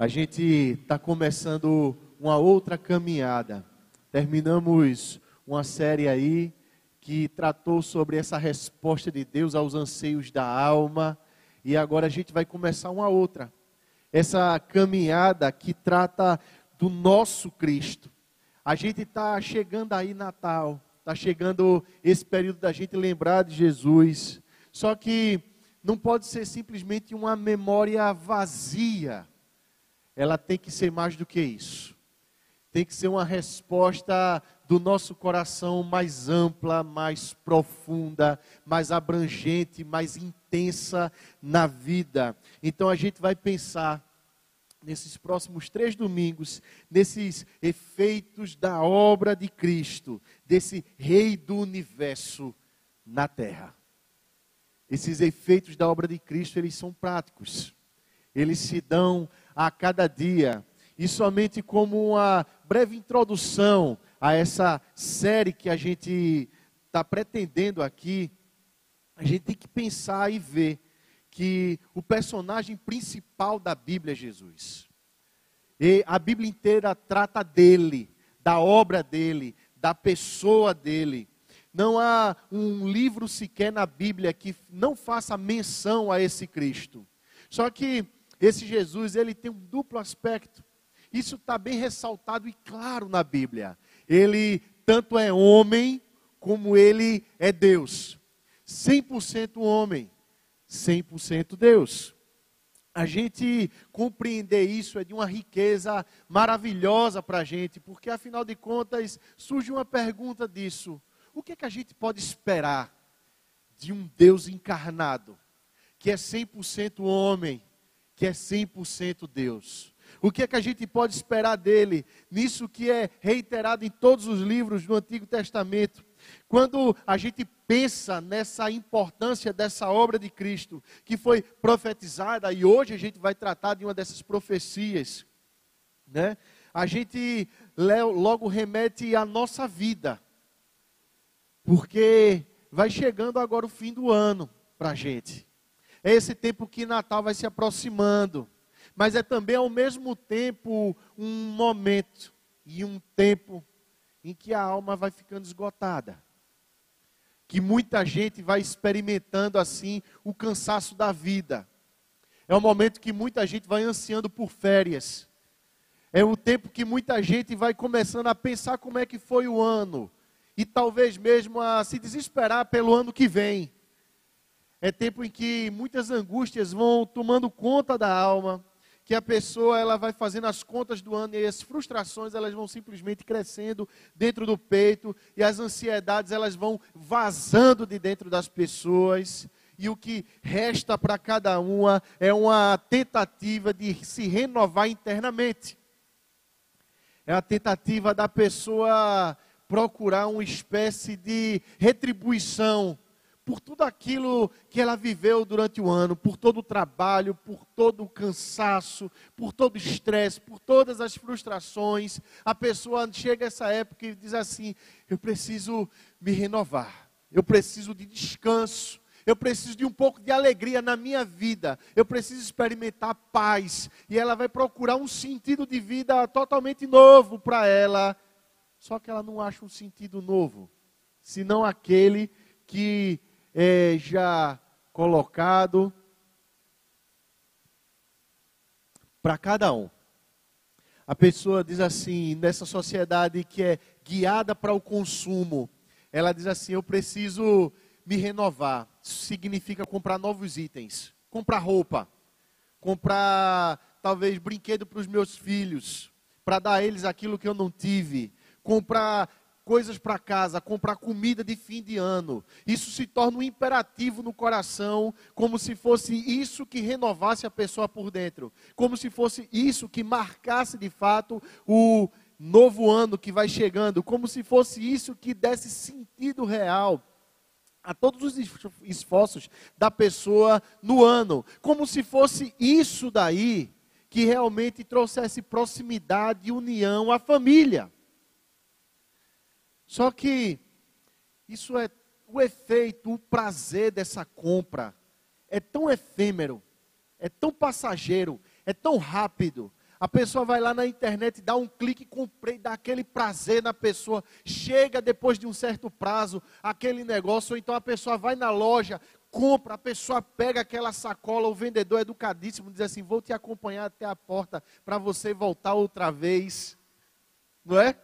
A gente está começando uma outra caminhada. Terminamos uma série aí que tratou sobre essa resposta de Deus aos anseios da alma. E agora a gente vai começar uma outra. Essa caminhada que trata do nosso Cristo. A gente está chegando aí Natal, está chegando esse período da gente lembrar de Jesus. Só que não pode ser simplesmente uma memória vazia ela tem que ser mais do que isso. Tem que ser uma resposta do nosso coração mais ampla, mais profunda, mais abrangente, mais intensa na vida. Então a gente vai pensar nesses próximos três domingos, nesses efeitos da obra de Cristo, desse Rei do universo na terra. Esses efeitos da obra de Cristo, eles são práticos. Eles se dão a cada dia. E somente como uma breve introdução a essa série que a gente está pretendendo aqui, a gente tem que pensar e ver que o personagem principal da Bíblia é Jesus. E a Bíblia inteira trata dele, da obra dele, da pessoa dele. Não há um livro sequer na Bíblia que não faça menção a esse Cristo. Só que esse Jesus, ele tem um duplo aspecto. Isso está bem ressaltado e claro na Bíblia. Ele tanto é homem, como ele é Deus. 100% homem, 100% Deus. A gente compreender isso é de uma riqueza maravilhosa para a gente, porque afinal de contas surge uma pergunta disso: o que, é que a gente pode esperar de um Deus encarnado, que é 100% homem, que é 100% Deus. O que é que a gente pode esperar dele? Nisso que é reiterado em todos os livros do Antigo Testamento. Quando a gente pensa nessa importância dessa obra de Cristo, que foi profetizada, e hoje a gente vai tratar de uma dessas profecias, né? a gente logo remete à nossa vida, porque vai chegando agora o fim do ano para a gente. É esse tempo que Natal vai se aproximando. Mas é também ao mesmo tempo um momento e um tempo em que a alma vai ficando esgotada. Que muita gente vai experimentando assim o cansaço da vida. É o momento que muita gente vai ansiando por férias. É o tempo que muita gente vai começando a pensar como é que foi o ano. E talvez mesmo a se desesperar pelo ano que vem. É tempo em que muitas angústias vão tomando conta da alma, que a pessoa ela vai fazendo as contas do ano e as frustrações elas vão simplesmente crescendo dentro do peito e as ansiedades elas vão vazando de dentro das pessoas e o que resta para cada uma é uma tentativa de se renovar internamente. É a tentativa da pessoa procurar uma espécie de retribuição por tudo aquilo que ela viveu durante o ano, por todo o trabalho, por todo o cansaço, por todo o estresse, por todas as frustrações. A pessoa chega a essa época e diz assim: Eu preciso me renovar, eu preciso de descanso. Eu preciso de um pouco de alegria na minha vida. Eu preciso experimentar paz. E ela vai procurar um sentido de vida totalmente novo para ela. Só que ela não acha um sentido novo, senão aquele que é, já colocado para cada um. A pessoa diz assim, nessa sociedade que é guiada para o consumo, ela diz assim: eu preciso me renovar. Isso significa comprar novos itens, comprar roupa, comprar talvez brinquedo para os meus filhos, para dar a eles aquilo que eu não tive, comprar coisas para casa, comprar comida de fim de ano. Isso se torna um imperativo no coração, como se fosse isso que renovasse a pessoa por dentro, como se fosse isso que marcasse de fato o novo ano que vai chegando, como se fosse isso que desse sentido real a todos os esforços da pessoa no ano, como se fosse isso daí que realmente trouxesse proximidade e união à família. Só que isso é o efeito, o prazer dessa compra é tão efêmero, é tão passageiro, é tão rápido, A pessoa vai lá na internet, dá um clique, comprei, dá aquele prazer na pessoa. Chega depois de um certo prazo, aquele negócio, ou então a pessoa vai na loja, compra, a pessoa pega aquela sacola, o vendedor educadíssimo diz assim: Vou te acompanhar até a porta para você voltar outra vez. Não é?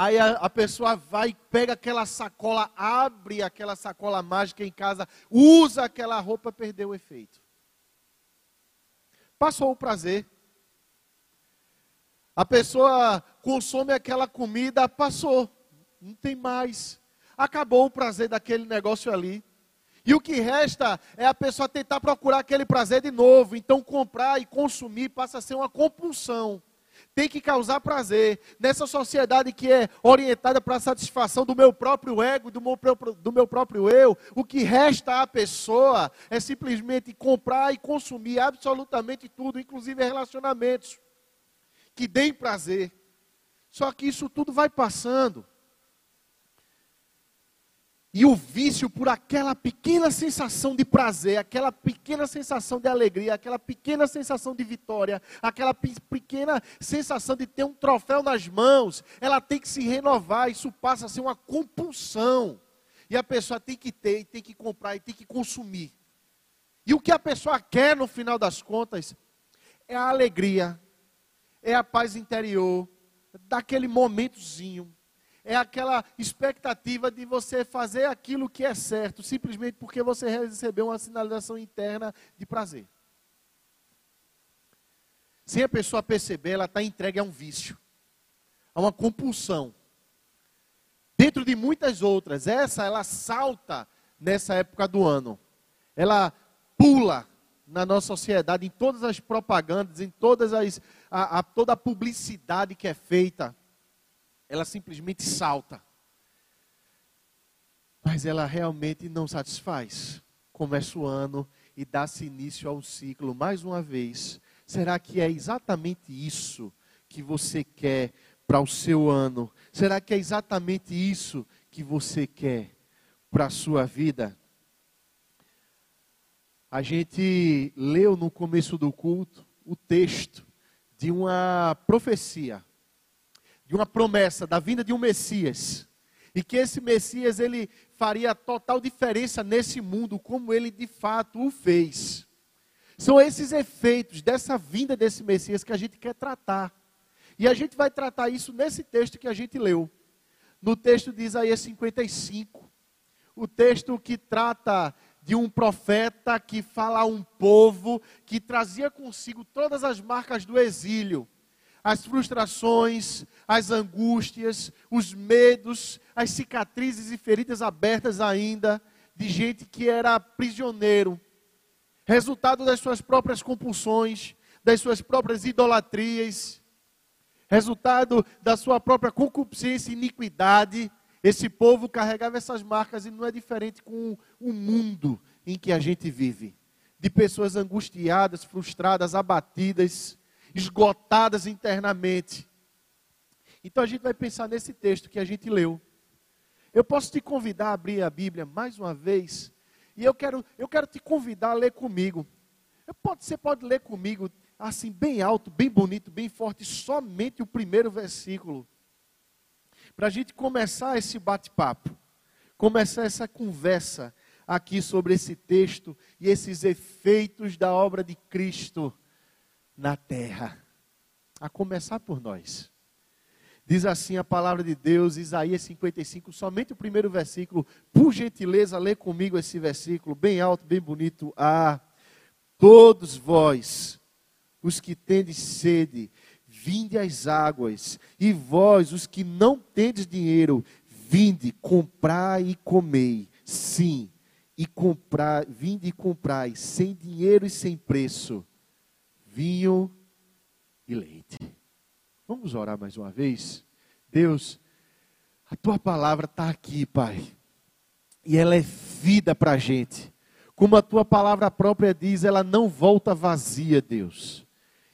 Aí a, a, pessoa vai, pega aquela sacola, abre aquela sacola mágica em casa, usa aquela roupa, perdeu o efeito. Passou o prazer. A pessoa consome aquela comida, passou. Não tem mais. Acabou o prazer daquele negócio ali. E o que resta é a pessoa tentar procurar aquele prazer de novo. Então, comprar e consumir passa a ser uma compulsão. Tem que causar prazer. Nessa sociedade que é orientada para a satisfação do meu próprio ego, do meu, do meu próprio eu, o que resta à pessoa é simplesmente comprar e consumir absolutamente tudo, inclusive relacionamentos, que deem prazer. Só que isso tudo vai passando. E o vício por aquela pequena sensação de prazer, aquela pequena sensação de alegria, aquela pequena sensação de vitória, aquela pequena sensação de ter um troféu nas mãos, ela tem que se renovar, isso passa a ser uma compulsão. E a pessoa tem que ter, tem que comprar e tem que consumir. E o que a pessoa quer no final das contas é a alegria, é a paz interior, daquele momentozinho é aquela expectativa de você fazer aquilo que é certo, simplesmente porque você recebeu uma sinalização interna de prazer. Sem a pessoa perceber, ela está entregue a um vício, a uma compulsão. Dentro de muitas outras, essa ela salta nessa época do ano. Ela pula na nossa sociedade, em todas as propagandas, em todas as, a, a, toda a publicidade que é feita ela simplesmente salta. Mas ela realmente não satisfaz. Começa o ano e dá-se início ao ciclo mais uma vez. Será que é exatamente isso que você quer para o seu ano? Será que é exatamente isso que você quer para a sua vida? A gente leu no começo do culto o texto de uma profecia de uma promessa da vinda de um Messias. E que esse Messias ele faria total diferença nesse mundo, como ele de fato o fez. São esses efeitos dessa vinda desse Messias que a gente quer tratar. E a gente vai tratar isso nesse texto que a gente leu. No texto de Isaías 55. O texto que trata de um profeta que fala a um povo que trazia consigo todas as marcas do exílio as frustrações, as angústias, os medos, as cicatrizes e feridas abertas ainda de gente que era prisioneiro, resultado das suas próprias compulsões, das suas próprias idolatrias, resultado da sua própria concupiscência e iniquidade. Esse povo carregava essas marcas e não é diferente com o mundo em que a gente vive. De pessoas angustiadas, frustradas, abatidas, esgotadas internamente. Então a gente vai pensar nesse texto que a gente leu. Eu posso te convidar a abrir a Bíblia mais uma vez, e eu quero, eu quero te convidar a ler comigo. Pode, você pode ler comigo, assim, bem alto, bem bonito, bem forte, somente o primeiro versículo. Para a gente começar esse bate-papo, começar essa conversa aqui sobre esse texto e esses efeitos da obra de Cristo na terra, a começar por nós. Diz assim a palavra de Deus, Isaías 55, somente o primeiro versículo. Por gentileza, lê comigo esse versículo, bem alto, bem bonito. Ah, todos vós, os que tendes sede, vinde às águas, e vós, os que não tendes dinheiro, vinde, comprai e comei. Sim, e comprai, vinde e comprai, sem dinheiro e sem preço vinho e leite. Vamos orar mais uma vez? Deus, a tua palavra está aqui, Pai, e ela é vida para a gente. Como a tua palavra própria diz, ela não volta vazia, Deus.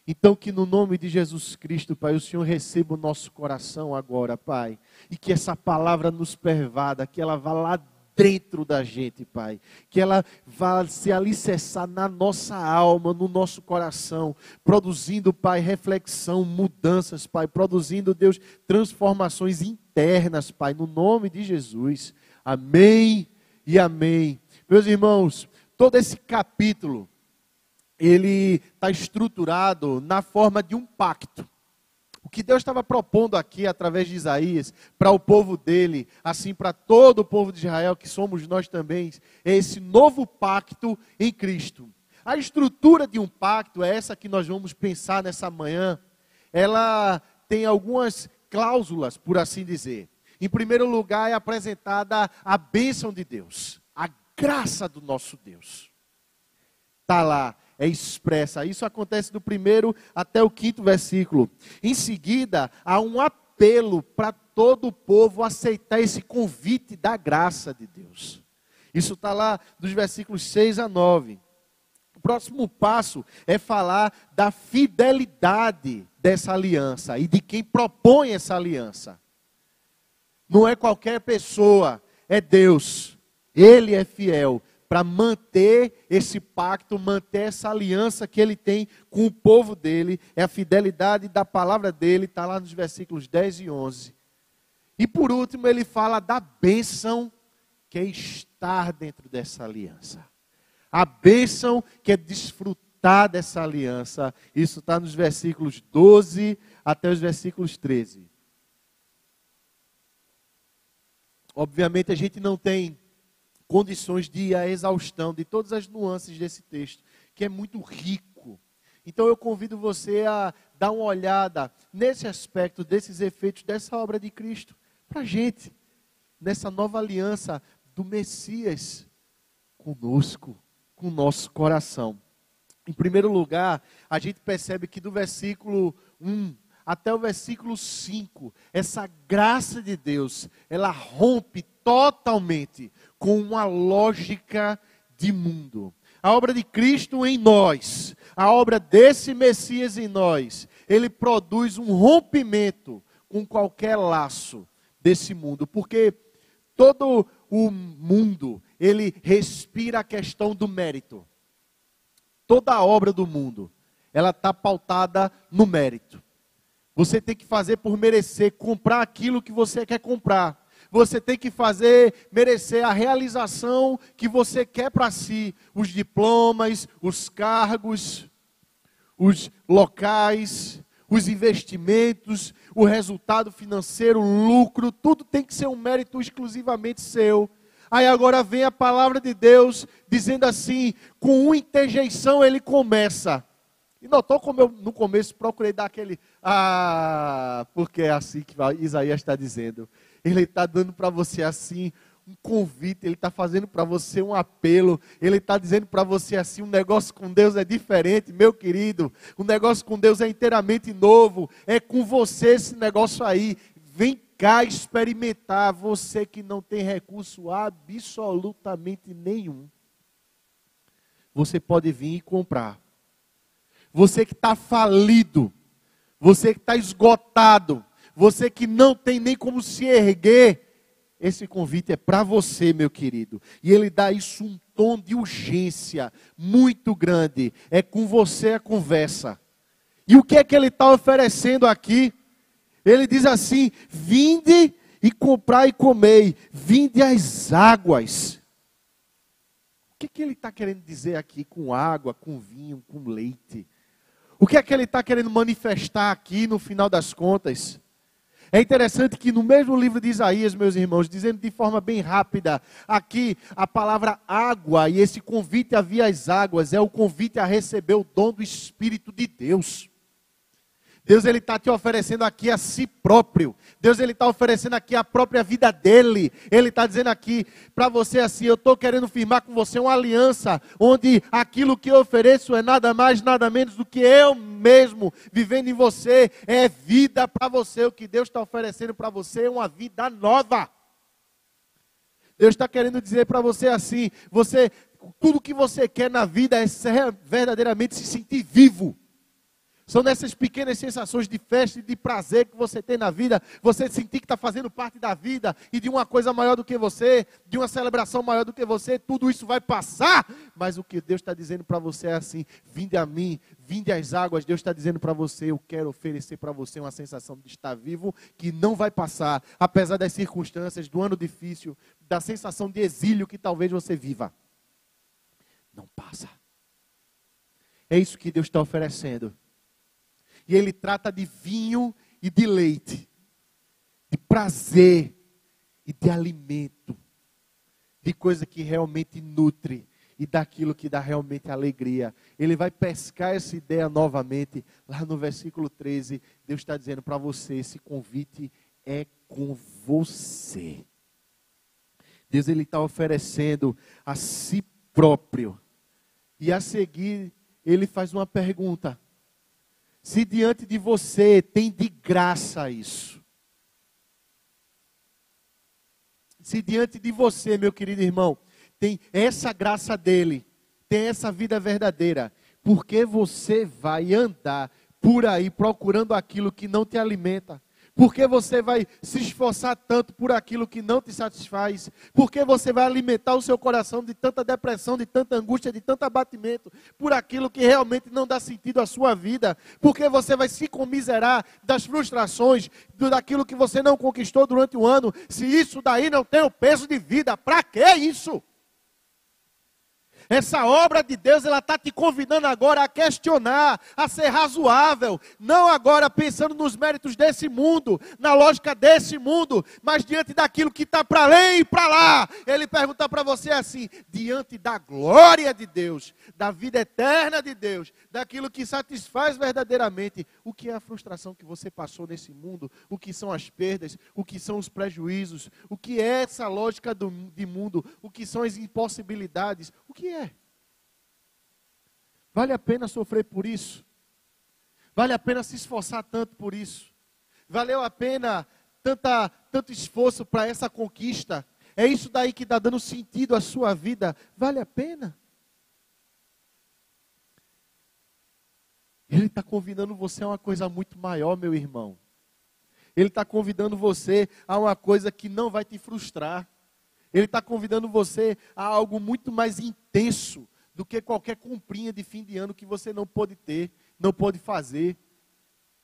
Então, que no nome de Jesus Cristo, Pai, o Senhor receba o nosso coração agora, Pai, e que essa palavra nos pervada, que ela vá lá dentro da gente, Pai. Que ela vá se alicerçar na nossa alma, no nosso coração, produzindo, Pai, reflexão, mudanças, Pai, produzindo, Deus, transformações internas, Pai, no nome de Jesus. Amém e amém. Meus irmãos, todo esse capítulo, ele está estruturado na forma de um pacto. Que Deus estava propondo aqui através de Isaías para o povo dele, assim para todo o povo de Israel, que somos nós também, é esse novo pacto em Cristo. A estrutura de um pacto é essa que nós vamos pensar nessa manhã. Ela tem algumas cláusulas, por assim dizer. Em primeiro lugar, é apresentada a bênção de Deus, a graça do nosso Deus. Está lá, é expressa. Isso acontece do primeiro até o quinto versículo. Em seguida, há um apelo para todo o povo aceitar esse convite da graça de Deus. Isso está lá dos versículos 6 a 9. O próximo passo é falar da fidelidade dessa aliança e de quem propõe essa aliança. Não é qualquer pessoa, é Deus. Ele é fiel para manter esse pacto, manter essa aliança que ele tem com o povo dele, é a fidelidade da palavra dele, está lá nos versículos 10 e 11. E por último, ele fala da bênção que é estar dentro dessa aliança. A bênção que é desfrutar dessa aliança. Isso está nos versículos 12 até os versículos 13. Obviamente a gente não tem condições de exaustão de todas as nuances desse texto, que é muito rico. Então eu convido você a dar uma olhada nesse aspecto, desses efeitos dessa obra de Cristo, para a gente, nessa nova aliança do Messias conosco, com o nosso coração. Em primeiro lugar, a gente percebe que do versículo 1 até o versículo 5, essa graça de Deus, ela rompe totalmente com uma lógica de mundo. A obra de Cristo em nós, a obra desse Messias em nós, ele produz um rompimento com qualquer laço desse mundo, porque todo o mundo, ele respira a questão do mérito. Toda a obra do mundo, ela está pautada no mérito. Você tem que fazer por merecer, comprar aquilo que você quer comprar você tem que fazer merecer a realização que você quer para si, os diplomas, os cargos, os locais, os investimentos, o resultado financeiro, o lucro, tudo tem que ser um mérito exclusivamente seu. Aí agora vem a palavra de Deus dizendo assim: com uma interjeição ele começa. E notou como eu no começo procurei dar aquele ah, porque é assim que Isaías está dizendo. Ele está dando para você assim um convite, ele está fazendo para você um apelo, ele está dizendo para você assim: um negócio com Deus é diferente, meu querido, o um negócio com Deus é inteiramente novo, é com você esse negócio aí. Vem cá experimentar, você que não tem recurso absolutamente nenhum. Você pode vir e comprar. Você que está falido, você que está esgotado, você que não tem nem como se erguer, esse convite é para você, meu querido. E ele dá isso um tom de urgência muito grande. É com você a conversa. E o que é que ele está oferecendo aqui? Ele diz assim: vinde e comprai e comei, vinde as águas. O que, é que ele está querendo dizer aqui com água, com vinho, com leite? O que é que ele está querendo manifestar aqui no final das contas? É interessante que no mesmo livro de Isaías, meus irmãos, dizendo de forma bem rápida, aqui a palavra água e esse convite a via as águas é o convite a receber o dom do Espírito de Deus. Deus ele está te oferecendo aqui a si próprio. Deus ele está oferecendo aqui a própria vida dele. Ele está dizendo aqui para você assim: eu estou querendo firmar com você uma aliança, onde aquilo que eu ofereço é nada mais, nada menos do que eu mesmo vivendo em você. É vida para você. O que Deus está oferecendo para você é uma vida nova. Deus está querendo dizer para você assim: você, tudo que você quer na vida é verdadeiramente se sentir vivo São nessas pequenas sensações de festa e de prazer que você tem na vida, você sentir que está fazendo parte da vida e de uma coisa maior do que você, de uma celebração maior do que você, tudo isso vai passar. Mas o que Deus está dizendo para você é assim: vinde a mim, vinde às águas. Deus está dizendo para você: eu quero oferecer para você uma sensação de estar vivo que não vai passar, apesar das circunstâncias, do ano difícil, da sensação de exílio que talvez você viva. Não passa. É isso que Deus está oferecendo. E Ele trata de vinho e de leite, de prazer e de alimento, de coisa que realmente nutre e daquilo que dá realmente alegria. Ele vai pescar essa ideia novamente, lá no versículo 13. Deus está dizendo para você: esse convite é com você. Deus ele está oferecendo a si próprio. E a seguir, ele faz uma pergunta: se diante de você tem de graça isso, se diante de você, meu querido irmão, tem essa graça dele, tem essa vida verdadeira, porque você vai andar por aí procurando aquilo que não te alimenta? Porque você vai se esforçar tanto por aquilo que não te satisfaz? Porque você vai alimentar o seu coração de tanta depressão, de tanta angústia, de tanto abatimento, por aquilo que realmente não dá sentido à sua vida? Porque você vai se comiserar das frustrações, daquilo que você não conquistou durante o ano, se isso daí não tem o peso de vida? Para que isso? Essa obra de Deus, ela está te convidando agora a questionar, a ser razoável, não agora pensando nos méritos desse mundo, na lógica desse mundo, mas diante daquilo que está para além e para lá. Ele pergunta para você assim: diante da glória de Deus, da vida eterna de Deus, daquilo que satisfaz verdadeiramente, o que é a frustração que você passou nesse mundo, o que são as perdas, o que são os prejuízos, o que é essa lógica do, de mundo, o que são as impossibilidades, o que é? Vale a pena sofrer por isso? Vale a pena se esforçar tanto por isso? Valeu a pena tanta, tanto esforço para essa conquista? É isso daí que está dando sentido à sua vida? Vale a pena? Ele está convidando você a uma coisa muito maior, meu irmão. Ele está convidando você a uma coisa que não vai te frustrar. Ele está convidando você a algo muito mais intenso do que qualquer comprinha de fim de ano que você não pode ter, não pode fazer.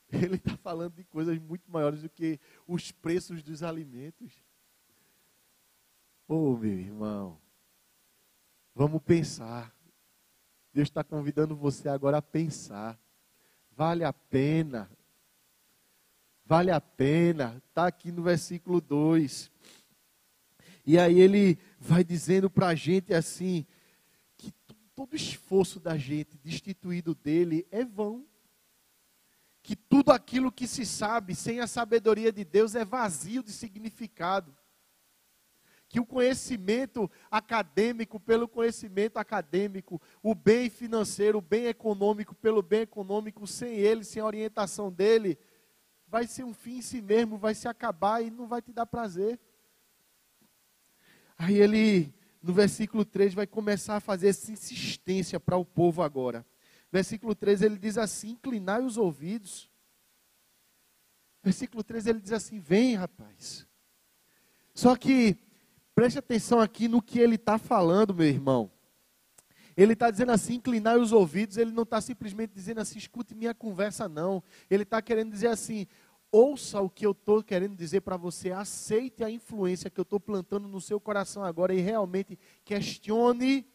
Ele está falando de coisas muito maiores do que os preços dos alimentos. Oh, meu irmão, vamos pensar. Deus está convidando você agora a pensar. Vale a pena. Vale a pena. Está aqui no versículo 2. E aí ele vai dizendo para a gente assim: todo esforço da gente destituído dele é vão. Que tudo aquilo que se sabe sem a sabedoria de Deus é vazio de significado. Que o conhecimento acadêmico pelo conhecimento acadêmico, o bem financeiro, o bem econômico pelo bem econômico, sem ele, sem a orientação dele, vai ser um fim em si mesmo, vai se acabar e não vai te dar prazer. Aí ele, no versículo 3, vai começar a fazer essa insistência para o povo agora. Versículo 3 ele diz assim: inclinai os ouvidos. Versículo 3 ele diz assim: vem, rapaz. Só que, preste atenção aqui no que ele está falando, meu irmão. Ele está dizendo assim, inclinar os ouvidos, ele não está simplesmente dizendo assim, escute minha conversa, não. Ele está querendo dizer assim, ouça o que eu estou querendo dizer para você, aceite a influência que eu estou plantando no seu coração agora e realmente questione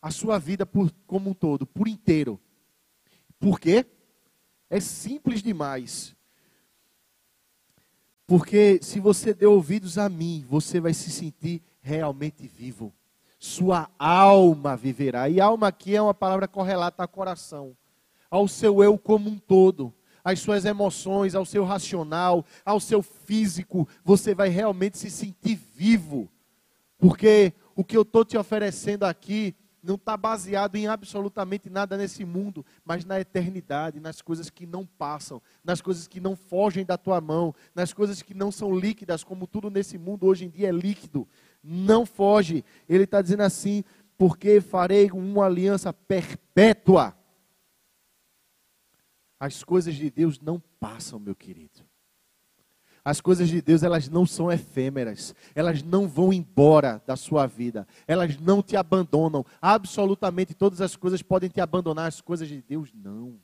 a sua vida por, como um todo, por inteiro. Por quê? É simples demais. Porque se você der ouvidos a mim, você vai se sentir realmente vivo. Sua alma viverá. E alma aqui é uma palavra correlata ao coração, ao seu eu como um todo às suas emoções, ao seu racional, ao seu físico, você vai realmente se sentir vivo. Porque o que eu estou te oferecendo aqui não está baseado em absolutamente nada nesse mundo, mas na eternidade, nas coisas que não passam, nas coisas que não fogem da tua mão, nas coisas que não são líquidas, como tudo nesse mundo hoje em dia é líquido. Não foge. Ele está dizendo assim: porque farei uma aliança perpétua As coisas de Deus não passam, meu querido. As coisas de Deus, elas não são efêmeras. Elas não vão embora da sua vida. Elas não te abandonam. Absolutamente todas as coisas podem te abandonar. As coisas de Deus, não.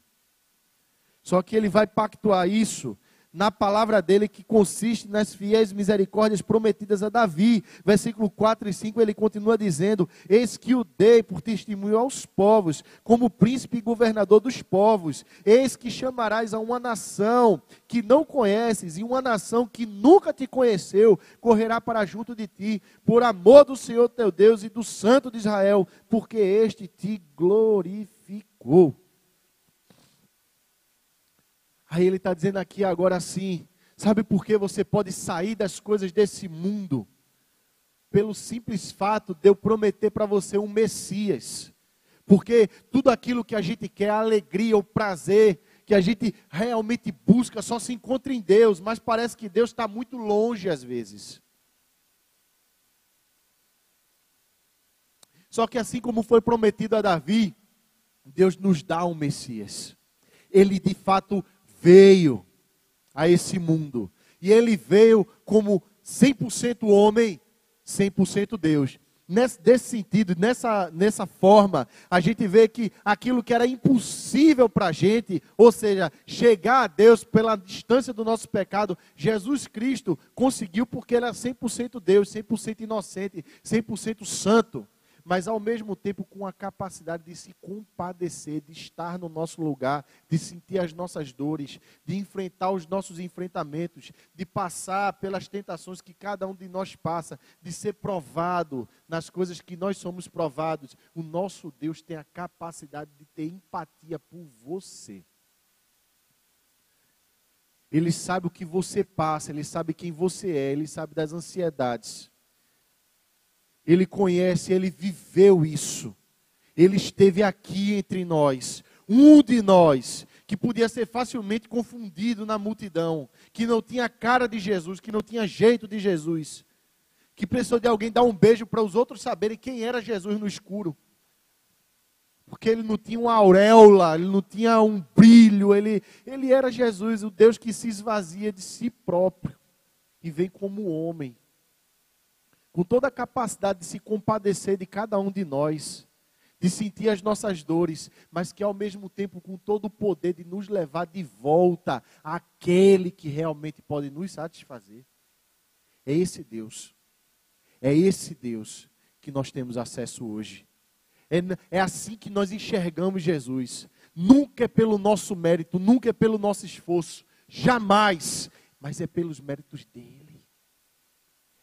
Só que ele vai pactuar isso na palavra dele que consiste nas fiéis misericórdias prometidas a Davi. Versículo 4 e 5 ele continua dizendo: Eis que o dei por testemunho aos povos, como príncipe e governador dos povos. Eis que chamarás a uma nação que não conheces, e uma nação que nunca te conheceu, correrá para junto de ti, por amor do Senhor teu Deus e do Santo de Israel, porque este te glorificou. Aí ele está dizendo aqui agora assim: sabe por que você pode sair das coisas desse mundo? Pelo simples fato de eu prometer para você um Messias. Porque tudo aquilo que a gente quer, a alegria, o prazer, que a gente realmente busca, só se encontra em Deus, mas parece que Deus está muito longe às vezes. Só que assim como foi prometido a Davi, Deus nos dá um Messias. Ele de fato veio a esse mundo. E ele veio como 100% homem, 100% Deus. Nesse, desse sentido, nessa, nessa forma, a gente vê que aquilo que era impossível para a gente, ou seja, chegar a Deus pela distância do nosso pecado, Jesus Cristo conseguiu porque ele é 100% Deus, 100% inocente, 100% santo mas ao mesmo tempo com a capacidade de se compadecer, de estar no nosso lugar, de sentir as nossas dores, de enfrentar os nossos enfrentamentos, de passar pelas tentações que cada um de nós passa, de ser provado nas coisas que nós somos provados. O nosso Deus tem a capacidade de ter empatia por você. Ele sabe o que você passa, ele sabe quem você é, ele sabe das ansiedades. Ele conhece, ele viveu isso. Ele esteve aqui entre nós. Um de nós, que podia ser facilmente confundido na multidão, que não tinha cara de Jesus, que não tinha jeito de Jesus, que precisou de alguém dar um beijo para os outros saberem quem era Jesus no escuro. Porque ele não tinha uma auréola, ele não tinha um brilho, ele, ele era Jesus, o Deus que se esvazia de si próprio e vem como homem com toda a capacidade de se compadecer de cada um de nós, de sentir as nossas dores, mas que ao mesmo tempo com todo o poder de nos levar de volta àquele que realmente pode nos satisfazer. É esse Deus. É esse Deus que nós temos acesso hoje. É, é assim que nós enxergamos Jesus. Nunca é pelo nosso mérito, nunca é pelo nosso esforço, jamais, mas é pelos méritos dele.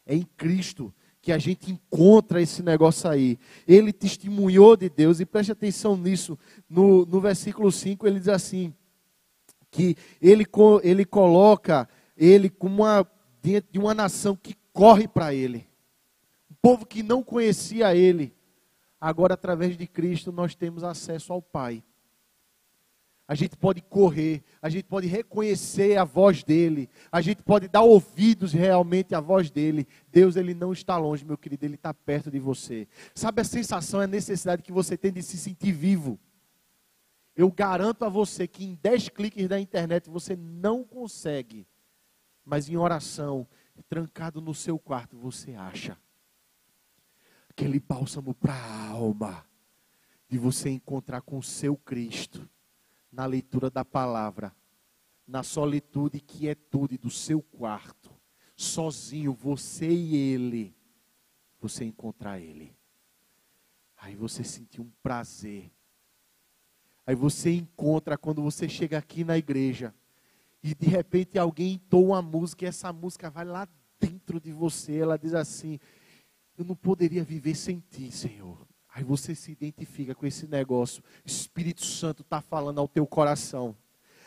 É em Cristo que a gente encontra esse negócio aí. Ele testemunhou de Deus, e preste atenção nisso, no, no versículo 5 ele diz assim, que ele, ele coloca ele como uma, dentro de uma nação que corre para ele. Um povo que não conhecia ele. Agora, através de Cristo, nós temos acesso ao Pai a gente pode correr, a gente pode reconhecer a voz dele, a gente pode dar ouvidos realmente à voz dele. Deus, ele não está longe, meu querido, ele está perto de você. Sabe a sensação, a necessidade que você tem de se sentir vivo? Eu garanto a você que em 10 cliques da internet você não consegue, mas em oração, trancado no seu quarto, você acha aquele bálsamo para a alma de você encontrar com o seu Cristo na leitura da palavra, na solitude e quietude do seu quarto, sozinho, você e ele, você encontrar ele. Aí você sentir um prazer. Aí você encontra quando você chega aqui na igreja e de repente alguém entoa uma música e essa música vai lá dentro de você, ela diz assim: Eu não poderia viver sem ti, Senhor. Aí você se identifica com esse negócio. O Espírito Santo está falando ao teu coração.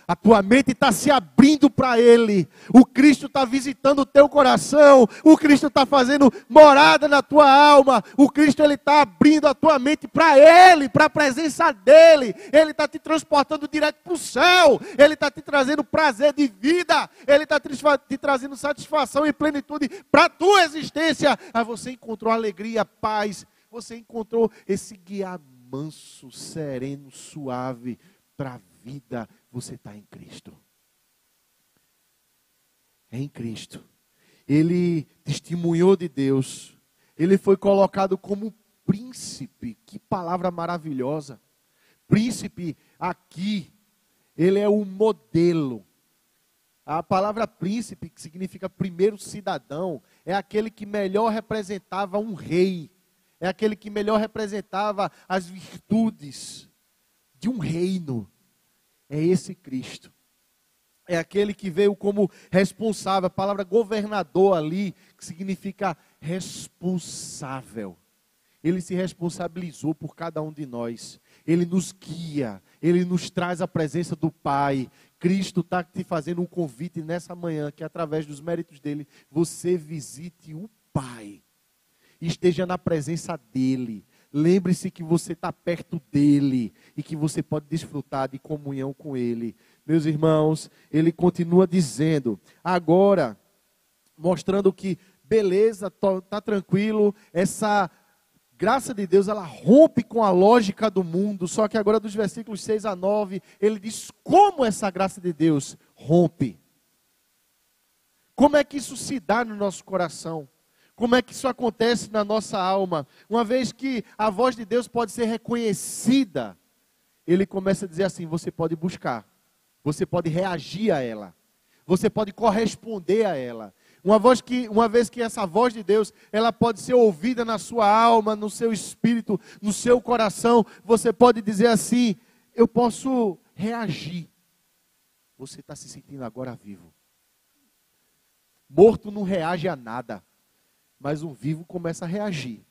A tua mente está se abrindo para Ele. O Cristo está visitando o teu coração. O Cristo está fazendo morada na tua alma. O Cristo ele está abrindo a tua mente para Ele, para a presença dEle. Ele está te transportando direto para o céu. Ele está te trazendo prazer de vida. Ele está te, te trazendo satisfação e plenitude para a tua existência. Aí você encontrou alegria, paz você encontrou esse guiar manso, sereno, suave para a vida Você está em Cristo. É em Cristo. Ele testemunhou de Deus. Ele foi colocado como príncipe. Que palavra maravilhosa. Príncipe aqui, ele é o modelo. A palavra príncipe, que significa primeiro cidadão, é aquele que melhor representava um rei. É aquele que melhor representava as virtudes de um reino. É esse Cristo. É aquele que veio como responsável. A palavra governador ali, que significa responsável. Ele se responsabilizou por cada um de nós. Ele nos guia, ele nos traz a presença do Pai. Cristo está te fazendo um convite nessa manhã, que através dos méritos dele, você visite o Pai. Esteja na presença dele. Lembre-se que você está perto dele e que você pode desfrutar de comunhão com ele. Meus irmãos, ele continua dizendo, agora, mostrando que, beleza, está tranquilo, essa graça de Deus, ela rompe com a lógica do mundo, só que agora dos versículos 6 a 9, ele diz como essa graça de Deus rompe. Como é que isso se dá no nosso coração? Como é que isso acontece na nossa alma? Uma vez que a voz de Deus pode ser reconhecida, ele começa a dizer assim: você pode buscar, você pode reagir a ela, você pode corresponder a ela. Uma, voz que, uma vez que essa voz de Deus, ela pode ser ouvida na sua alma, no seu espírito, no seu coração, você pode dizer assim: eu posso reagir. Você está se sentindo agora vivo. Morto não reage a nada, mas um vivo começa a reagir.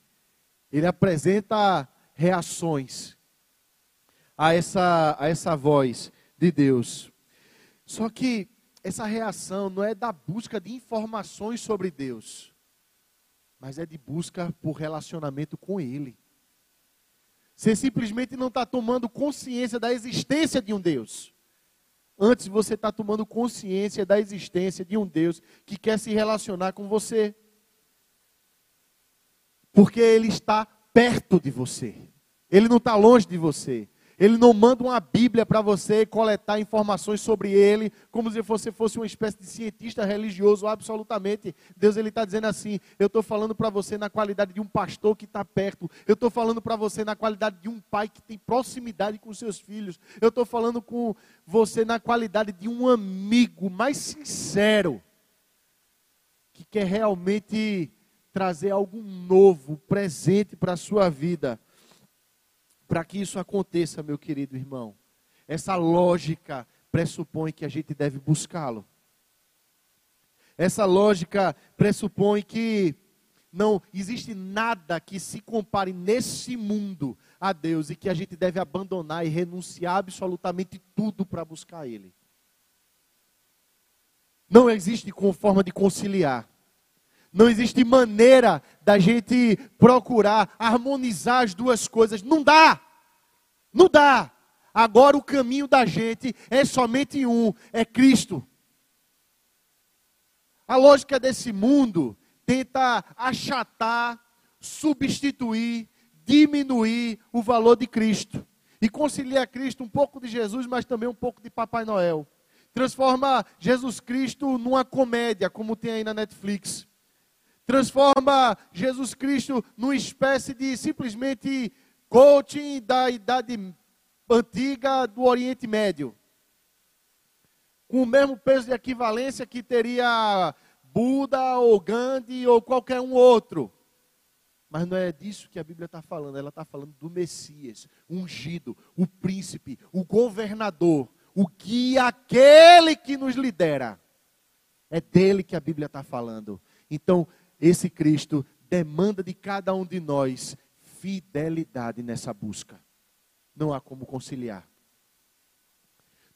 Ele apresenta reações a essa, a essa voz de Deus. Só que essa reação não é da busca de informações sobre Deus, mas é de busca por relacionamento com Ele. Você simplesmente não está tomando consciência da existência de um Deus. Antes você está tomando consciência da existência de um Deus que quer se relacionar com você. Porque Ele está perto de você. Ele não está longe de você. Ele não manda uma Bíblia para você coletar informações sobre ele, como se você fosse uma espécie de cientista religioso, absolutamente. Deus ele está dizendo assim: eu estou falando para você na qualidade de um pastor que está perto. Eu estou falando para você na qualidade de um pai que tem proximidade com seus filhos. Eu estou falando com você na qualidade de um amigo mais sincero, que quer realmente trazer algo novo, presente para a sua vida. Para que isso aconteça, meu querido irmão, essa lógica pressupõe que a gente deve buscá-lo. Essa lógica pressupõe que não existe nada que se compare nesse mundo a Deus e que a gente deve abandonar e renunciar absolutamente tudo para buscar Ele. Não existe forma de conciliar. Não existe maneira da gente procurar harmonizar as duas coisas. Não dá. Não dá. Agora o caminho da gente é somente um: é Cristo. A lógica desse mundo tenta achatar, substituir, diminuir o valor de Cristo. E concilia Cristo um pouco de Jesus, mas também um pouco de Papai Noel. Transforma Jesus Cristo numa comédia, como tem aí na Netflix transforma Jesus Cristo numa espécie de simplesmente coaching da idade antiga do Oriente Médio. Com o mesmo peso de equivalência que teria Buda ou Gandhi ou qualquer um outro. Mas não é disso que a Bíblia está falando. Ela está falando do Messias, ungido, o príncipe, o governador, o guia, aquele que nos lidera. É dele que a Bíblia está falando. Então, esse Cristo demanda de cada um de nós fidelidade nessa busca. Não há como conciliar.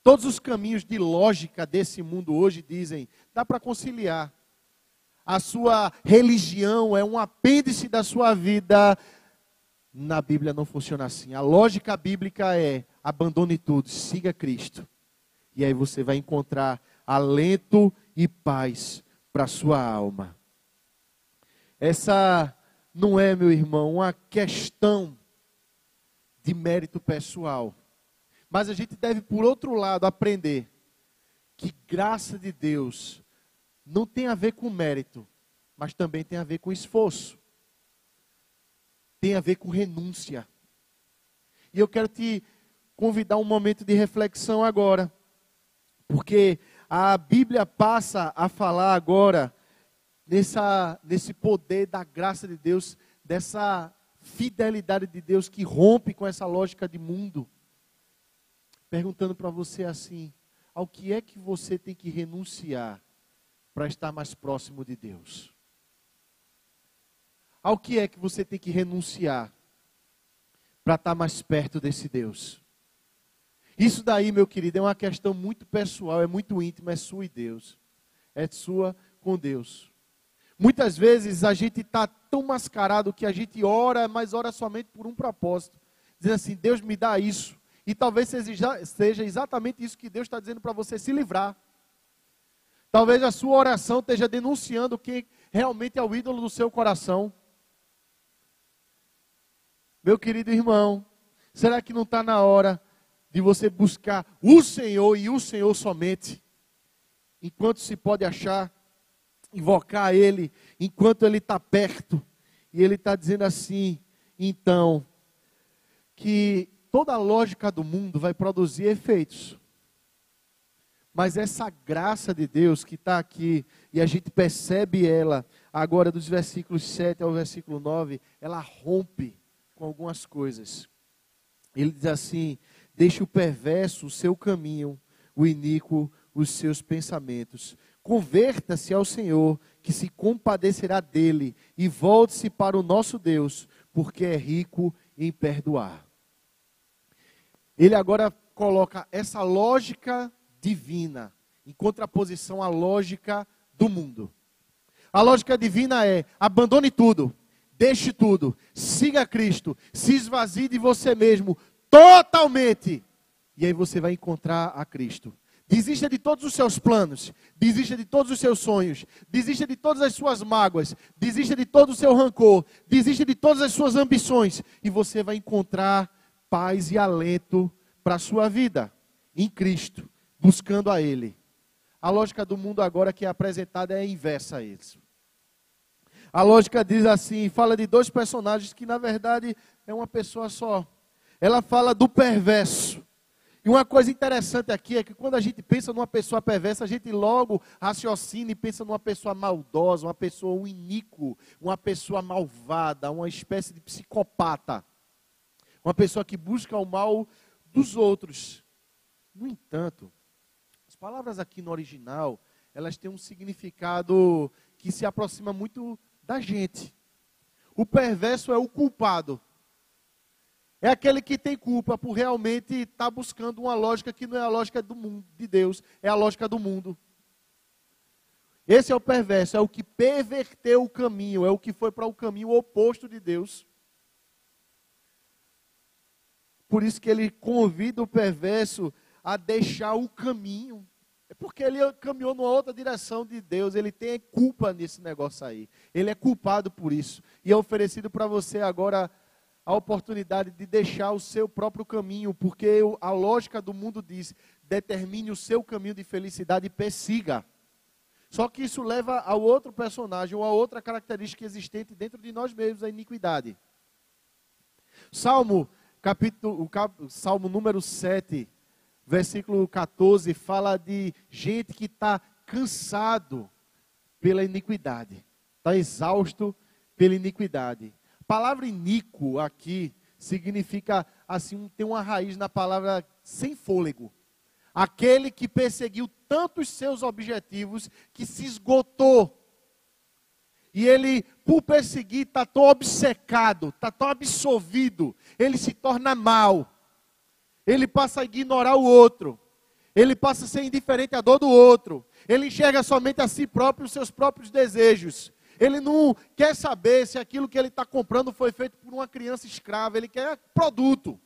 Todos os caminhos de lógica desse mundo hoje dizem, dá para conciliar. A sua religião é um apêndice da sua vida. Na Bíblia não funciona assim. A lógica bíblica é: abandone tudo, siga Cristo. E aí você vai encontrar alento e paz para sua alma. Essa não é, meu irmão, uma questão de mérito pessoal. Mas a gente deve, por outro lado, aprender que graça de Deus não tem a ver com mérito, mas também tem a ver com esforço. Tem a ver com renúncia. E eu quero te convidar um momento de reflexão agora. Porque a Bíblia passa a falar agora nessa, nesse poder da graça de Deus, dessa fidelidade de Deus que rompe com essa lógica de mundo. Perguntando para você assim: ao que é que você tem que renunciar para estar mais próximo de Deus? Ao que é que você tem que renunciar para estar mais perto desse Deus? Isso daí, meu querido, é uma questão muito pessoal, é muito íntima, é sua e Deus. É sua com Deus. Muitas vezes a gente está tão mascarado que a gente ora, mas ora somente por um propósito. Dizendo assim, Deus me dá isso. E talvez seja exatamente isso que Deus está dizendo para você se livrar. Talvez a sua oração esteja denunciando quem realmente é o ídolo do seu coração. Meu querido irmão, será que não está na hora de você buscar o Senhor e o Senhor somente? Enquanto se pode achar, invocar Ele, enquanto Ele está perto. E Ele está dizendo assim, então, que toda a lógica do mundo vai produzir efeitos. Mas essa graça de Deus que está aqui, e a gente percebe ela, agora dos versículos 7 ao versículo 9, ela rompe com algumas coisas. Ele diz assim: Deixe o perverso o seu caminho, o iníquo os seus pensamentos. Converta-se ao Senhor, que se compadecerá dele, e volte-se para o nosso Deus, porque é rico em perdoar. Ele agora coloca essa lógica divina em contraposição à lógica do mundo. A lógica divina é: abandone tudo, deixe tudo, siga Cristo, se esvazie de você mesmo totalmente, e aí você vai encontrar a Cristo. Desista de todos os seus planos, desista de todos os seus sonhos, desista de todas as suas mágoas, desista de todo o seu rancor, desista de todas as suas ambições, e você vai encontrar paz e alento para a sua vida em Cristo, buscando a Ele. A lógica do mundo agora que é apresentada é inversa a isso. A lógica diz assim, fala de dois personagens que na verdade é uma pessoa só. Ela fala do perverso. E uma coisa interessante aqui é que quando a gente pensa numa pessoa perversa, a gente logo raciocina e pensa numa pessoa maldosa, uma pessoa um iníquo, uma pessoa malvada, uma espécie de psicopata. Uma pessoa que busca o mal dos outros. No entanto, as palavras aqui no original, elas têm um significado que se aproxima muito da gente. O perverso é o culpado. É aquele que tem culpa por realmente estar tá buscando uma lógica que não é a lógica do mundo, de Deus, é a lógica do mundo. Esse é o perverso, é o que perverteu o caminho, é o que foi para o caminho oposto de Deus. Por isso que ele convida o perverso a deixar o caminho. É porque ele caminhou numa outra direção de Deus. Ele tem culpa nesse negócio aí. Ele é culpado por isso. E é oferecido para você agora a oportunidade de deixar o seu próprio caminho, porque a lógica do mundo diz: determine o seu caminho de felicidade e persiga. Só que isso leva ao outro personagem, ou a outra característica existente dentro de nós mesmos, a iniquidade. Salmo capítulo, Salmo número 7, versículo 14, fala de gente que está cansado pela iniquidade, está exausto pela iniquidade. A palavra iníquo aqui significa assim, tem uma raiz na palavra sem fôlego. Aquele que perseguiu tantos seus objetivos que se esgotou e ele, por perseguir, está tão obcecado, está tão absorvido, ele se torna mal. Ele passa a ignorar o outro. Ele passa a ser indiferente à dor do outro. Ele enxerga somente a si próprio os seus próprios desejos. Ele não quer saber se aquilo que ele está comprando foi feito por uma criança escrava. Ele quer produto.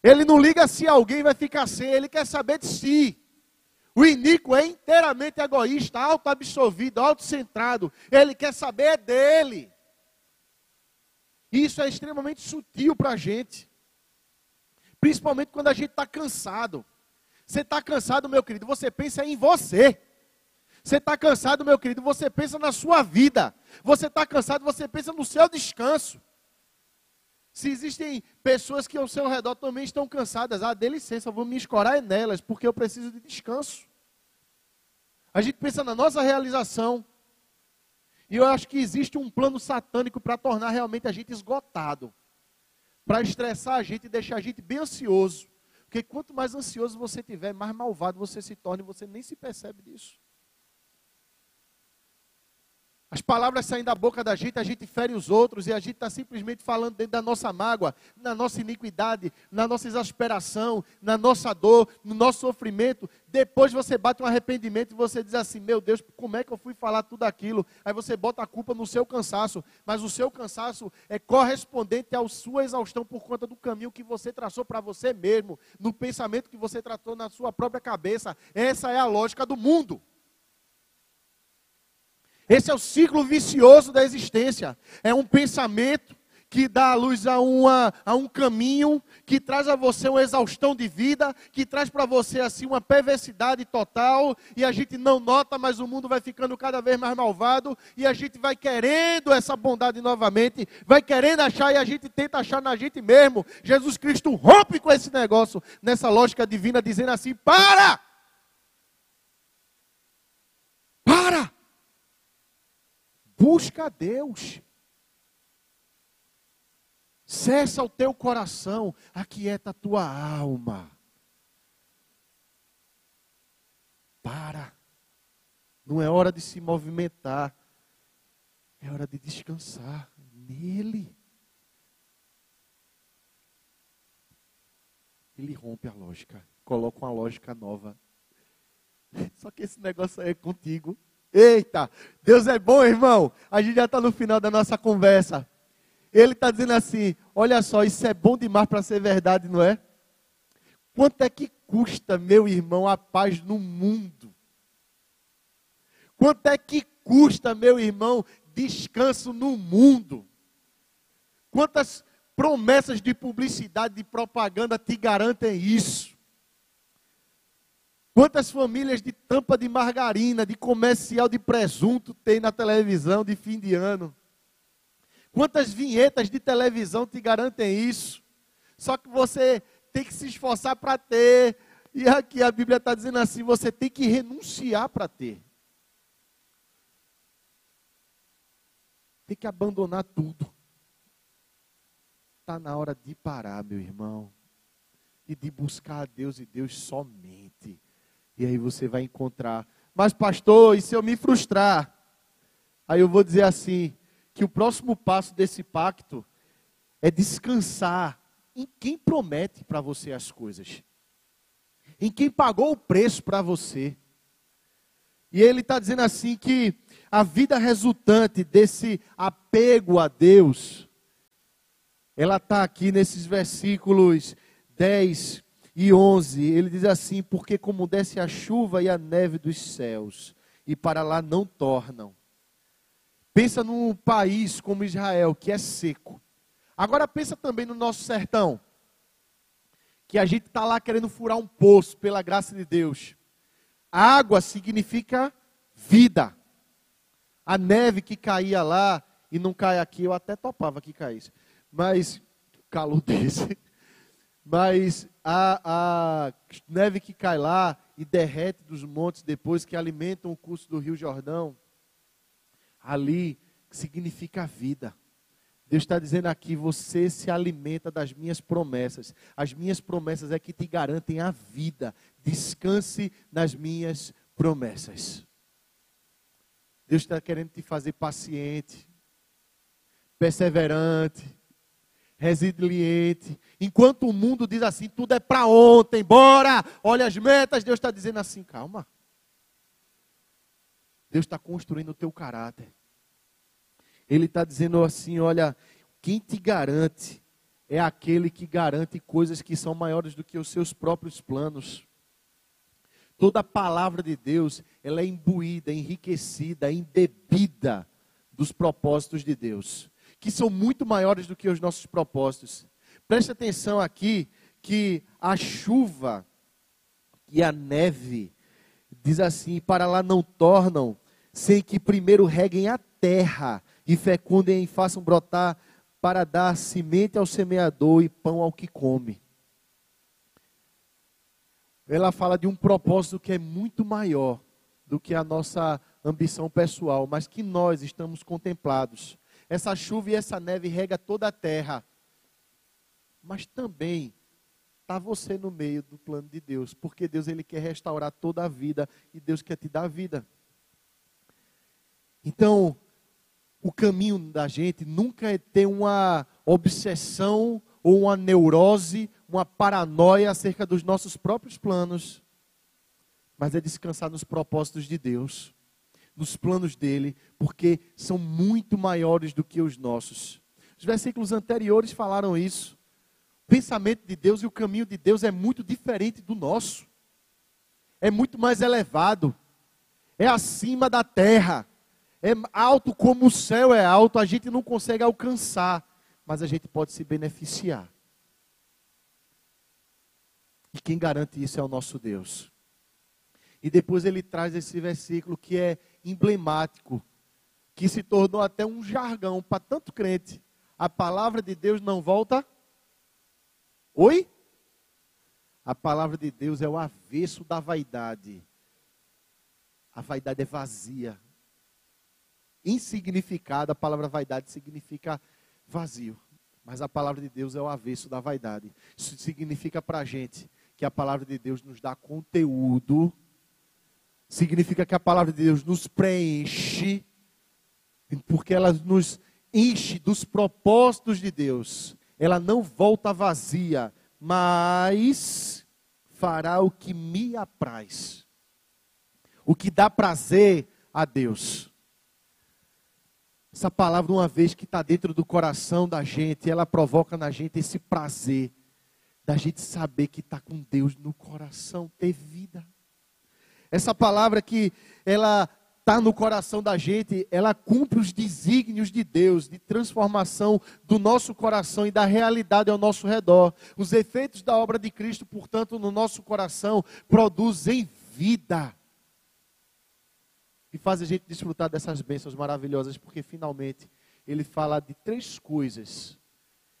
Ele não liga se alguém vai ficar sem, ele quer saber de si. O iníquo é inteiramente egoísta, auto-absorvido, autocentrado. Ele quer saber dele. Isso é extremamente sutil para a gente. Principalmente quando a gente está cansado. Você está cansado, meu querido, você pensa em você. Você está cansado, meu querido, você pensa na sua vida. Você está cansado, você pensa no seu descanso. Se existem pessoas que ao seu redor também estão cansadas, ah, dê licença, vou me escorar nelas, porque eu preciso de descanso. A gente pensa na nossa realização. E eu acho que existe um plano satânico para tornar realmente a gente esgotado. Para estressar a gente e deixar a gente bem ansioso. Porque quanto mais ansioso você tiver, mais malvado você se torna e você nem se percebe disso. As palavras saem da boca da gente, a gente fere os outros e a gente está simplesmente falando dentro da nossa mágoa, na nossa iniquidade, na nossa exasperação, na nossa dor, no nosso sofrimento. Depois você bate um arrependimento e você diz assim: Meu Deus, como é que eu fui falar tudo aquilo? Aí você bota a culpa no seu cansaço, mas o seu cansaço é correspondente à sua exaustão por conta do caminho que você traçou para você mesmo, no pensamento que você tratou na sua própria cabeça. Essa é a lógica do mundo. Esse é o ciclo vicioso da existência. É um pensamento que dá luz a, uma, a um caminho, que traz a você uma exaustão de vida, que traz para você assim uma perversidade total, e a gente não nota, mas o mundo vai ficando cada vez mais malvado, e a gente vai querendo essa bondade novamente, vai querendo achar, e a gente tenta achar na gente mesmo. Jesus Cristo rompe com esse negócio, nessa lógica divina, dizendo assim: para! Para! Busca a Deus. Cessa o teu coração, aquieta a tua alma. Para. Não é hora de se movimentar. É hora de descansar nele. Ele rompe a lógica, coloca uma lógica nova. Só que esse negócio aí é contigo. Eita, Deus é bom, irmão. A gente já está no final da nossa conversa. Ele está dizendo assim: olha só, isso é bom demais para ser verdade, não é? Quanto é que custa, meu irmão, a paz no mundo? Quanto é que custa, meu irmão, descanso no mundo? Quantas promessas de publicidade, de propaganda te garantem isso? Quantas famílias de tampa de margarina, de comercial de presunto tem na televisão de fim de ano? Quantas vinhetas de televisão te garantem isso? Só que você tem que se esforçar para ter. E aqui a Bíblia está dizendo assim: você tem que renunciar para ter. Tem que abandonar tudo. Está na hora de parar, meu irmão. E de buscar a Deus e Deus somente. E aí você vai encontrar. Mas, pastor, e se eu me frustrar? Aí eu vou dizer assim: que o próximo passo desse pacto é descansar em quem promete para você as coisas, em quem pagou o preço para você. E ele está dizendo assim que a vida resultante desse apego a Deus, ela está aqui nesses versículos 10, e 11, ele diz assim: Porque como desce a chuva e a neve dos céus, e para lá não tornam. Pensa num país como Israel, que é seco. Agora pensa também no nosso sertão, que a gente está lá querendo furar um poço, pela graça de Deus. água significa vida. A neve que caía lá e não cai aqui, eu até topava que caísse. Mas, calor desse. Mas a, a neve que cai lá e derrete dos montes depois, que alimentam o curso do Rio Jordão, ali significa vida. Deus está dizendo aqui: você se alimenta das minhas promessas. As minhas promessas é que te garantem a vida. Descanse nas minhas promessas. Deus está querendo te fazer paciente, perseverante, resiliente. Enquanto o mundo diz assim, tudo é para ontem, bora, olha as metas, Deus está dizendo assim, calma. Deus está construindo o teu caráter. Ele está dizendo assim, olha, quem te garante é aquele que garante coisas que são maiores do que os seus próprios planos. Toda a palavra de Deus, ela é imbuída, enriquecida, embebida dos propósitos de Deus que são muito maiores do que os nossos propósitos. Preste atenção aqui, que a chuva e a neve, diz assim, para lá não tornam, sem que primeiro reguem a terra e fecundem e façam brotar para dar semente ao semeador e pão ao que come. Ela fala de um propósito que é muito maior do que a nossa ambição pessoal, mas que nós estamos contemplados. Essa chuva e essa neve rega toda a terra, mas também está você no meio do plano de Deus, porque Deus ele quer restaurar toda a vida e Deus quer te dar vida. Então, o caminho da gente nunca é ter uma obsessão ou uma neurose, uma paranoia acerca dos nossos próprios planos, mas é descansar nos propósitos de Deus, nos planos dele, porque são muito maiores do que os nossos. Os versículos anteriores falaram isso. O pensamento de Deus e o caminho de Deus é muito diferente do nosso. É muito mais elevado. É acima da terra é alto como o céu é alto, a gente não consegue alcançar, mas a gente pode se beneficiar. E quem garante isso é o nosso Deus. E depois ele traz esse versículo que é emblemático, que se tornou até um jargão para tanto crente. A palavra de Deus não volta. Oi? A palavra de Deus é o avesso da vaidade. A vaidade é vazia, insignificado, a palavra vaidade significa vazio. Mas a palavra de Deus é o avesso da vaidade. Isso significa para a gente que a palavra de Deus nos dá conteúdo, significa que a palavra de Deus nos preenche, porque ela nos enche dos propósitos de Deus. Ela não volta vazia, mas fará o que me apraz, o que dá prazer a Deus. Essa palavra, uma vez que está dentro do coração da gente, ela provoca na gente esse prazer da gente saber que está com Deus no coração, ter vida. Essa palavra que ela está no coração da gente, ela cumpre os desígnios de Deus, de transformação do nosso coração e da realidade ao nosso redor. Os efeitos da obra de Cristo, portanto, no nosso coração, produzem vida e faz a gente desfrutar dessas bênçãos maravilhosas, porque finalmente ele fala de três coisas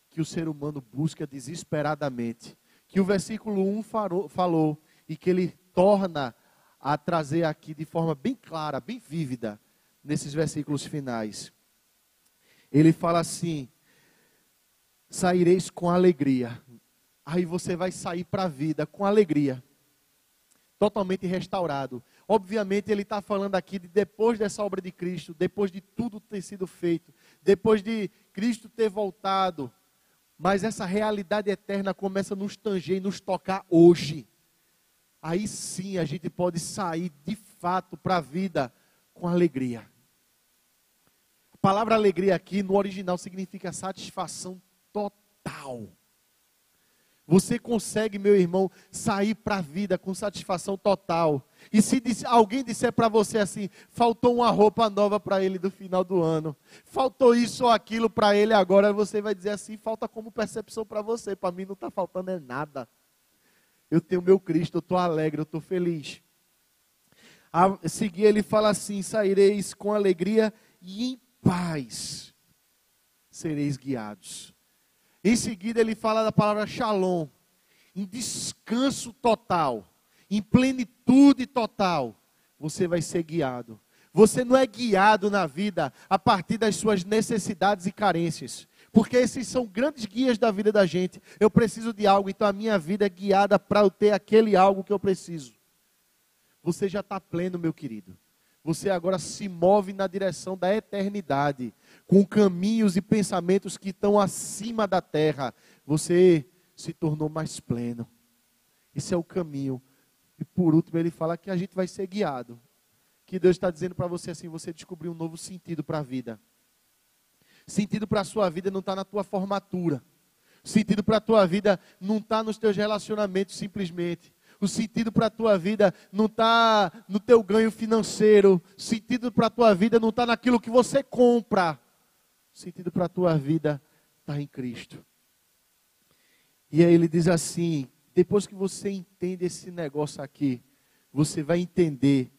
que o ser humano busca desesperadamente, que o versículo 1 falou e que ele torna a trazer aqui de forma bem clara, bem vívida, nesses versículos finais. Ele fala assim: saireis com alegria. Aí você vai sair para a vida com alegria, totalmente restaurado. Obviamente, ele está falando aqui de depois dessa obra de Cristo, depois de tudo ter sido feito, depois de Cristo ter voltado. Mas essa realidade eterna começa a nos tanger e nos tocar hoje. Aí sim a gente pode sair de fato para a vida com alegria. A palavra alegria aqui no original significa satisfação total. Você consegue, meu irmão, sair para a vida com satisfação total. E se alguém disser para você assim, faltou uma roupa nova para ele do final do ano, faltou isso ou aquilo para ele agora, você vai dizer assim, falta como percepção para você. Para mim não está faltando é nada. Eu tenho meu Cristo, eu estou alegre, eu estou feliz. A seguir ele fala assim: saireis com alegria e em paz sereis guiados. Em seguida, ele fala da palavra shalom, em descanso total, em plenitude total. Você vai ser guiado. Você não é guiado na vida a partir das suas necessidades e carências. Porque esses são grandes guias da vida da gente. Eu preciso de algo, então a minha vida é guiada para eu ter aquele algo que eu preciso. Você já está pleno, meu querido. Você agora se move na direção da eternidade com caminhos e pensamentos que estão acima da terra, você se tornou mais pleno. Esse é o caminho. E por último, ele fala que a gente vai ser guiado. Que Deus está dizendo para você assim: você descobriu um novo sentido para a vida. Sentido para a sua vida não está na tua formatura. Sentido para a tua vida não está nos teus relacionamentos simplesmente. O sentido para a tua vida não está no teu ganho financeiro. O sentido para a tua vida não está naquilo que você compra. O sentido para a tua vida está em Cristo. E aí ele diz assim: depois que você entende esse negócio aqui, você vai entender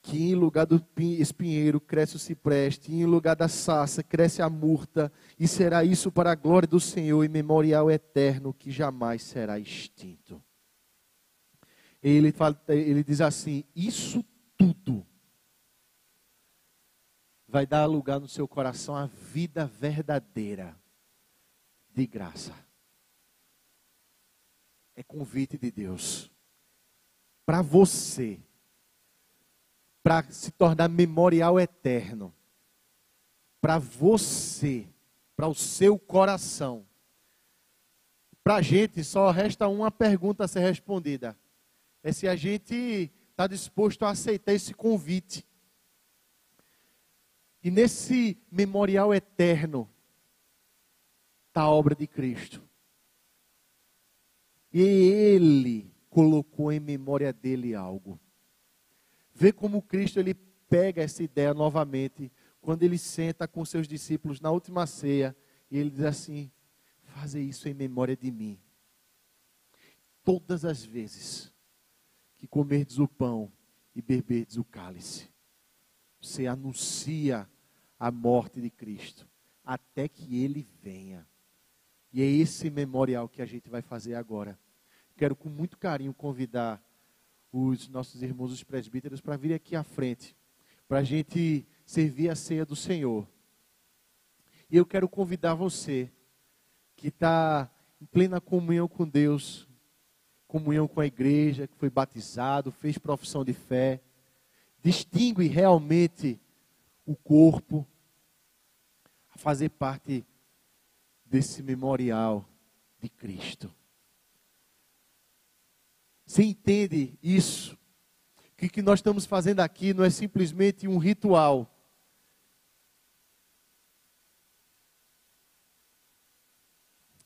que em lugar do espinheiro cresce o cipreste, e em lugar da sassa cresce a murta, e será isso para a glória do Senhor e memorial eterno que jamais será extinto. Ele, fala, ele diz assim: Isso tudo vai dar lugar no seu coração a vida verdadeira de graça. É convite de Deus para você, para se tornar memorial eterno, para você, para o seu coração. Para a gente só resta uma pergunta a ser respondida: é se a gente está disposto a aceitar esse convite. E nesse memorial eterno está a obra de Cristo. E Ele colocou em memória dele algo. Vê como Cristo ele pega essa ideia novamente quando ele senta com seus discípulos na última ceia e ele diz assim: Fazer isso em memória de mim. Todas as vezes que comerdes o pão e beberdes o cálice. Você anuncia a morte de Cristo até que ele venha. E é esse memorial que a gente vai fazer agora. Quero com muito carinho convidar os nossos irmãos os presbíteros para vir aqui à frente, para a gente servir a ceia do Senhor. E eu quero convidar você que está em plena comunhão com Deus, comunhão com a igreja, que foi batizado, fez profissão de fé, distingue realmente o corpo, a fazer parte desse memorial de Cristo. Você entende isso? Que o que nós estamos fazendo aqui não é simplesmente um ritual.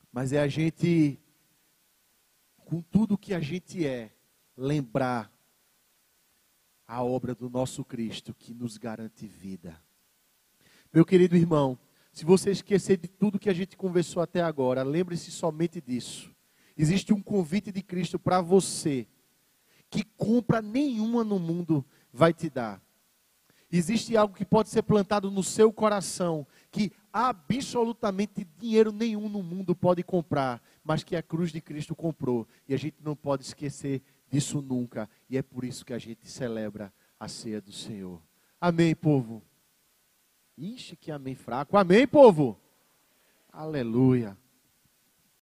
Mas é a gente com tudo que a gente é, lembrar a obra do nosso Cristo que nos garante vida. Meu querido irmão, se você esquecer de tudo que a gente conversou até agora, lembre-se somente disso. Existe um convite de Cristo para você, que compra nenhuma no mundo vai te dar. Existe algo que pode ser plantado no seu coração, que absolutamente dinheiro nenhum no mundo pode comprar, mas que a cruz de Cristo comprou. E a gente não pode esquecer disso nunca. E é por isso que a gente celebra a ceia do Senhor. Amém, povo? Ixi, que amém fraco. Amém, povo? Aleluia.